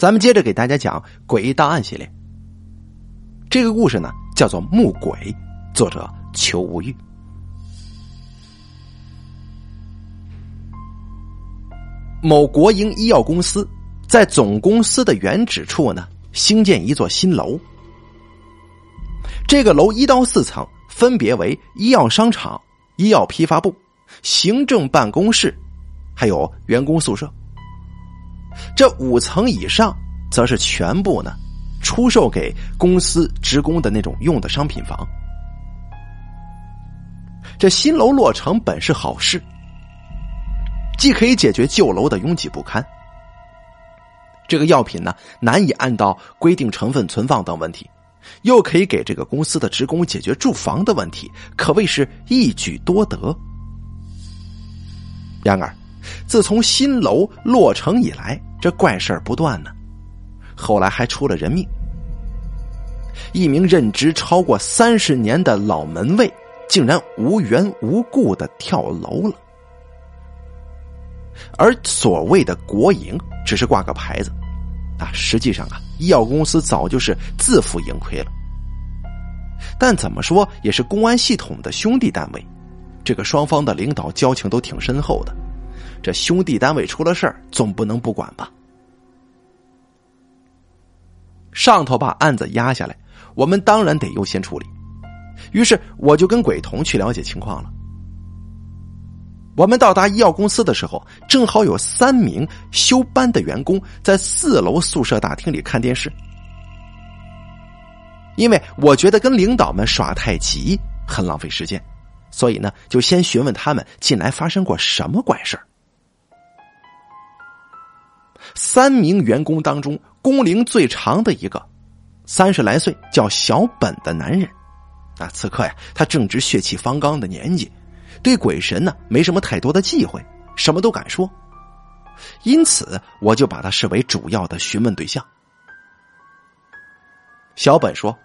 咱们接着给大家讲《诡异档案》系列。这个故事呢，叫做《木鬼》，作者邱无欲。某国营医药公司在总公司的原址处呢，兴建一座新楼。这个楼一到四层分别为医药商场、医药批发部、行政办公室，还有员工宿舍。这五层以上，则是全部呢，出售给公司职工的那种用的商品房。这新楼落成本是好事，既可以解决旧楼的拥挤不堪，这个药品呢难以按照规定成分存放等问题，又可以给这个公司的职工解决住房的问题，可谓是一举多得。然而。自从新楼落成以来，这怪事儿不断呢。后来还出了人命，一名任职超过三十年的老门卫，竟然无缘无故的跳楼了。而所谓的国营，只是挂个牌子，啊，实际上啊，医药公司早就是自负盈亏了。但怎么说，也是公安系统的兄弟单位，这个双方的领导交情都挺深厚的。这兄弟单位出了事儿，总不能不管吧？上头把案子压下来，我们当然得优先处理。于是我就跟鬼童去了解情况了。我们到达医药公司的时候，正好有三名休班的员工在四楼宿舍大厅里看电视。因为我觉得跟领导们耍太极很浪费时间，所以呢，就先询问他们近来发生过什么怪事儿。三名员工当中，工龄最长的一个，三十来岁，叫小本的男人，啊，此刻呀，他正值血气方刚的年纪，对鬼神呢没什么太多的忌讳，什么都敢说，因此我就把他视为主要的询问对象。小本说：“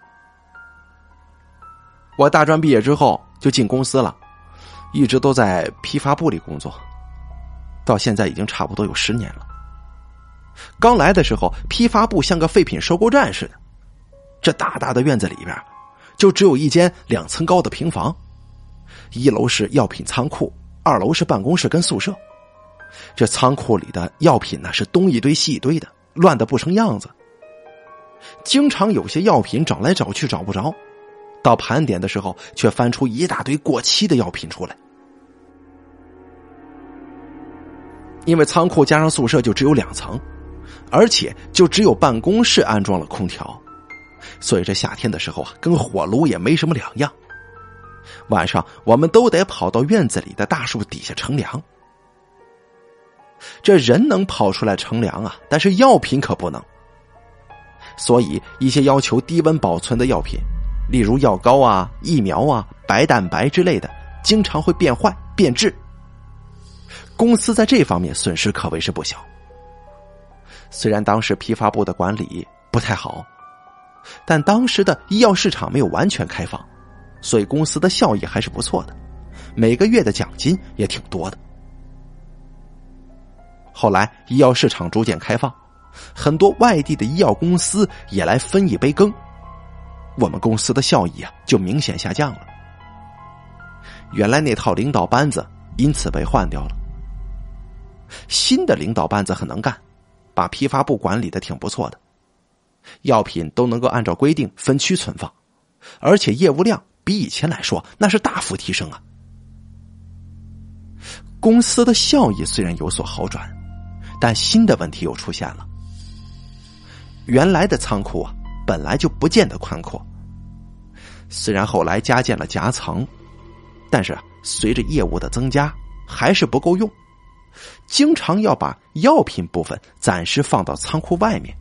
我大专毕业之后就进公司了，一直都在批发部里工作，到现在已经差不多有十年了。”刚来的时候，批发部像个废品收购站似的。这大大的院子里边，就只有一间两层高的平房，一楼是药品仓库，二楼是办公室跟宿舍。这仓库里的药品呢，是东一堆西一堆的，乱的不成样子。经常有些药品找来找去找不着，到盘点的时候，却翻出一大堆过期的药品出来。因为仓库加上宿舍就只有两层。而且就只有办公室安装了空调，所以这夏天的时候啊，跟火炉也没什么两样。晚上我们都得跑到院子里的大树底下乘凉。这人能跑出来乘凉啊，但是药品可不能。所以一些要求低温保存的药品，例如药膏啊、疫苗啊、白蛋白之类的，经常会变坏变质。公司在这方面损失可谓是不小。虽然当时批发部的管理不太好，但当时的医药市场没有完全开放，所以公司的效益还是不错的，每个月的奖金也挺多的。后来医药市场逐渐开放，很多外地的医药公司也来分一杯羹，我们公司的效益啊就明显下降了。原来那套领导班子因此被换掉了，新的领导班子很能干。把批发部管理的挺不错的，药品都能够按照规定分区存放，而且业务量比以前来说那是大幅提升啊。公司的效益虽然有所好转，但新的问题又出现了。原来的仓库啊本来就不见得宽阔，虽然后来加建了夹层，但是随着业务的增加还是不够用。经常要把药品部分暂时放到仓库外面。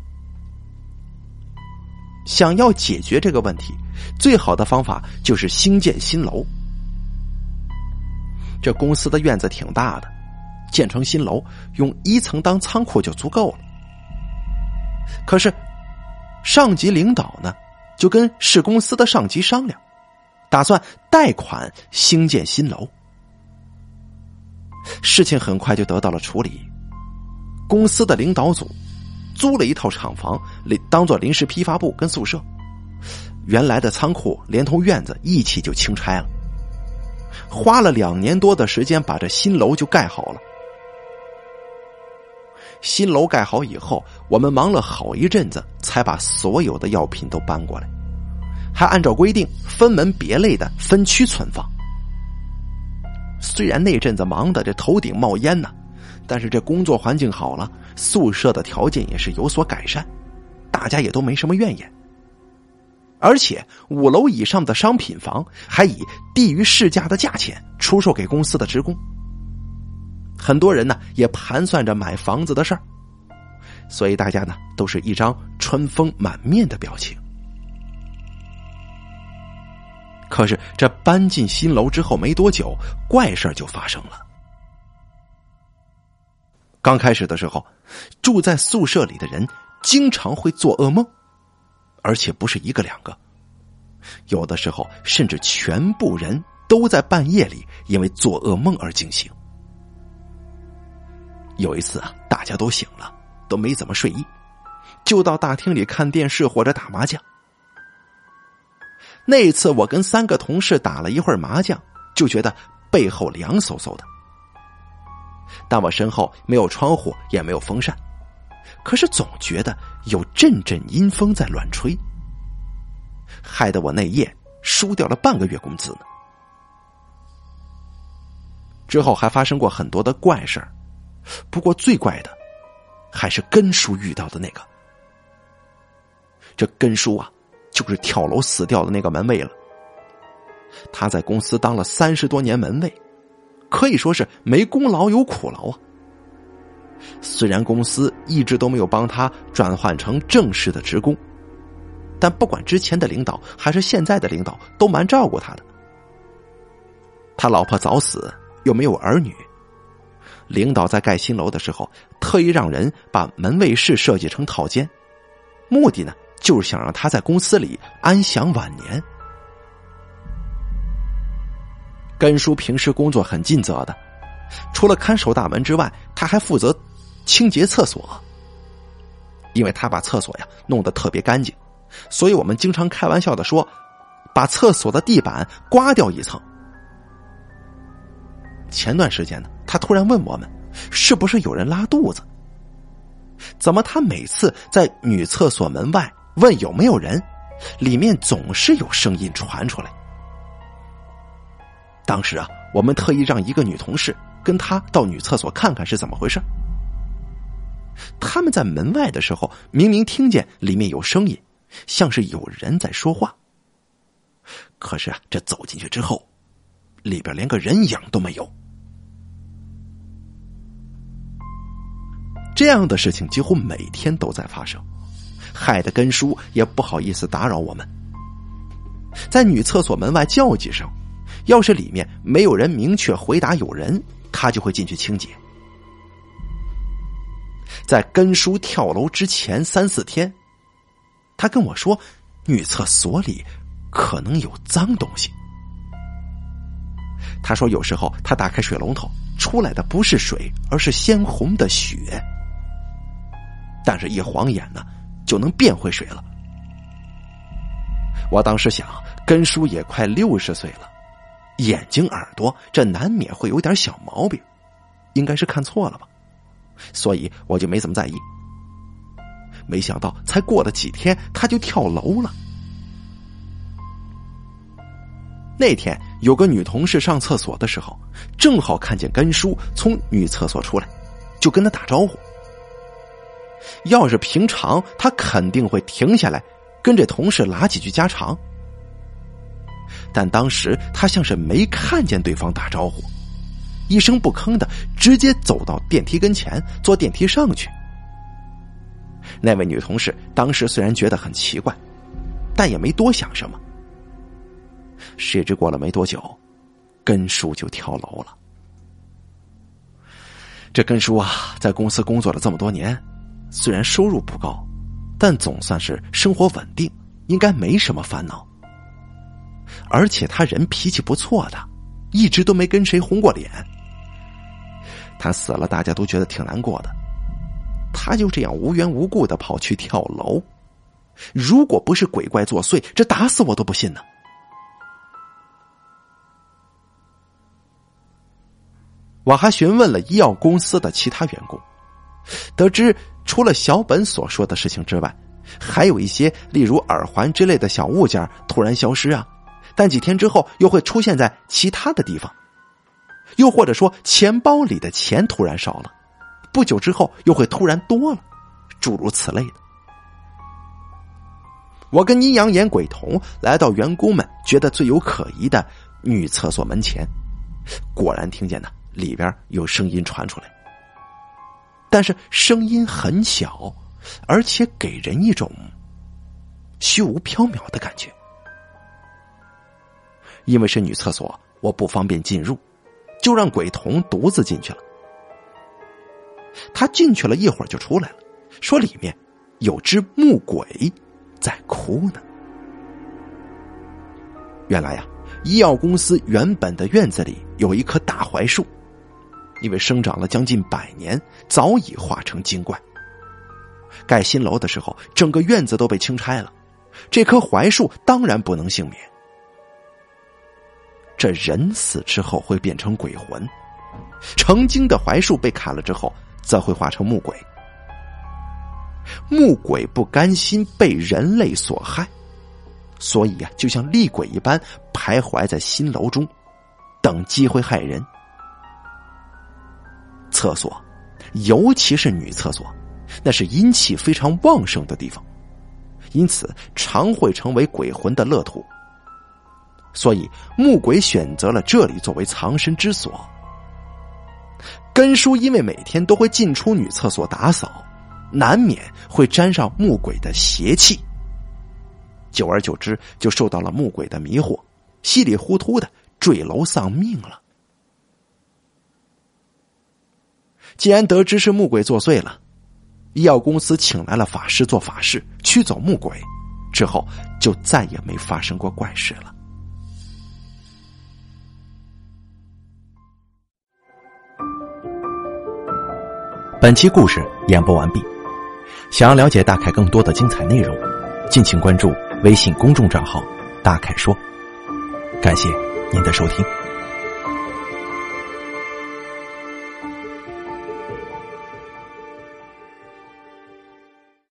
想要解决这个问题，最好的方法就是兴建新楼。这公司的院子挺大的，建成新楼，用一层当仓库就足够了。可是，上级领导呢，就跟市公司的上级商量，打算贷款兴建新楼。事情很快就得到了处理。公司的领导组租了一套厂房，临当做临时批发部跟宿舍。原来的仓库连同院子一起就清拆了，花了两年多的时间把这新楼就盖好了。新楼盖好以后，我们忙了好一阵子，才把所有的药品都搬过来，还按照规定分门别类的分区存放。虽然那阵子忙的这头顶冒烟呢，但是这工作环境好了，宿舍的条件也是有所改善，大家也都没什么怨言。而且五楼以上的商品房还以低于市价的价钱出售给公司的职工。很多人呢也盘算着买房子的事儿，所以大家呢都是一张春风满面的表情。可是这搬进新楼之后没多久，怪事就发生了。刚开始的时候，住在宿舍里的人经常会做噩梦。而且不是一个两个，有的时候甚至全部人都在半夜里因为做噩梦而惊醒。有一次啊，大家都醒了，都没怎么睡意，就到大厅里看电视或者打麻将。那次我跟三个同事打了一会儿麻将，就觉得背后凉飕飕的，但我身后没有窗户，也没有风扇。可是总觉得有阵阵阴风在乱吹，害得我那夜输掉了半个月工资呢。之后还发生过很多的怪事儿，不过最怪的还是根叔遇到的那个。这根叔啊，就是跳楼死掉的那个门卫了。他在公司当了三十多年门卫，可以说是没功劳有苦劳啊。虽然公司一直都没有帮他转换成正式的职工，但不管之前的领导还是现在的领导，都蛮照顾他的。他老婆早死，又没有儿女，领导在盖新楼的时候，特意让人把门卫室设计成套间，目的呢，就是想让他在公司里安享晚年。根叔平时工作很尽责的，除了看守大门之外，他还负责。清洁厕所，因为他把厕所呀弄得特别干净，所以我们经常开玩笑的说，把厕所的地板刮掉一层。前段时间呢，他突然问我们，是不是有人拉肚子？怎么他每次在女厕所门外问有没有人，里面总是有声音传出来？当时啊，我们特意让一个女同事跟他到女厕所看看是怎么回事。他们在门外的时候，明明听见里面有声音，像是有人在说话。可是啊，这走进去之后，里边连个人影都没有。这样的事情几乎每天都在发生，害得根叔也不好意思打扰我们。在女厕所门外叫几声，要是里面没有人明确回答有人，他就会进去清洁。在根叔跳楼之前三四天，他跟我说，女厕所里可能有脏东西。他说有时候他打开水龙头出来的不是水，而是鲜红的血。但是，一晃眼呢，就能变回水了。我当时想，根叔也快六十岁了，眼睛耳朵这难免会有点小毛病，应该是看错了吧。所以我就没怎么在意。没想到才过了几天，他就跳楼了。那天有个女同事上厕所的时候，正好看见根叔从女厕所出来，就跟他打招呼。要是平常，他肯定会停下来跟这同事拉几句家常。但当时他像是没看见对方打招呼。一声不吭的，直接走到电梯跟前，坐电梯上去。那位女同事当时虽然觉得很奇怪，但也没多想什么。谁知过了没多久，根叔就跳楼了。这根叔啊，在公司工作了这么多年，虽然收入不高，但总算是生活稳定，应该没什么烦恼。而且他人脾气不错的，一直都没跟谁红过脸。他死了，大家都觉得挺难过的。他就这样无缘无故的跑去跳楼，如果不是鬼怪作祟，这打死我都不信呢。我还询问了医药公司的其他员工，得知除了小本所说的事情之外，还有一些例如耳环之类的小物件突然消失啊，但几天之后又会出现在其他的地方，又或者说钱包里的钱突然少了，不久之后又会突然多了，诸如此类的。我跟阴阳眼鬼童来到员工们觉得最有可疑的女厕所门前，果然听见呢。里边有声音传出来，但是声音很小，而且给人一种虚无缥缈的感觉。因为是女厕所，我不方便进入，就让鬼童独自进去了。他进去了一会儿就出来了，说里面有只木鬼在哭呢。原来呀，医药公司原本的院子里有一棵大槐树。因为生长了将近百年，早已化成精怪。盖新楼的时候，整个院子都被清拆了，这棵槐树当然不能幸免。这人死之后会变成鬼魂，成精的槐树被砍了之后，则会化成木鬼。木鬼不甘心被人类所害，所以呀，就像厉鬼一般徘徊在新楼中，等机会害人。厕所，尤其是女厕所，那是阴气非常旺盛的地方，因此常会成为鬼魂的乐土。所以木鬼选择了这里作为藏身之所。根叔因为每天都会进出女厕所打扫，难免会沾上木鬼的邪气，久而久之就受到了木鬼的迷惑，稀里糊涂的坠楼丧命了。既然得知是木鬼作祟了，医药公司请来了法师做法事驱走木鬼，之后就再也没发生过怪事了。本期故事演播完毕，想要了解大凯更多的精彩内容，敬请关注微信公众账号“大凯说”。感谢您的收听。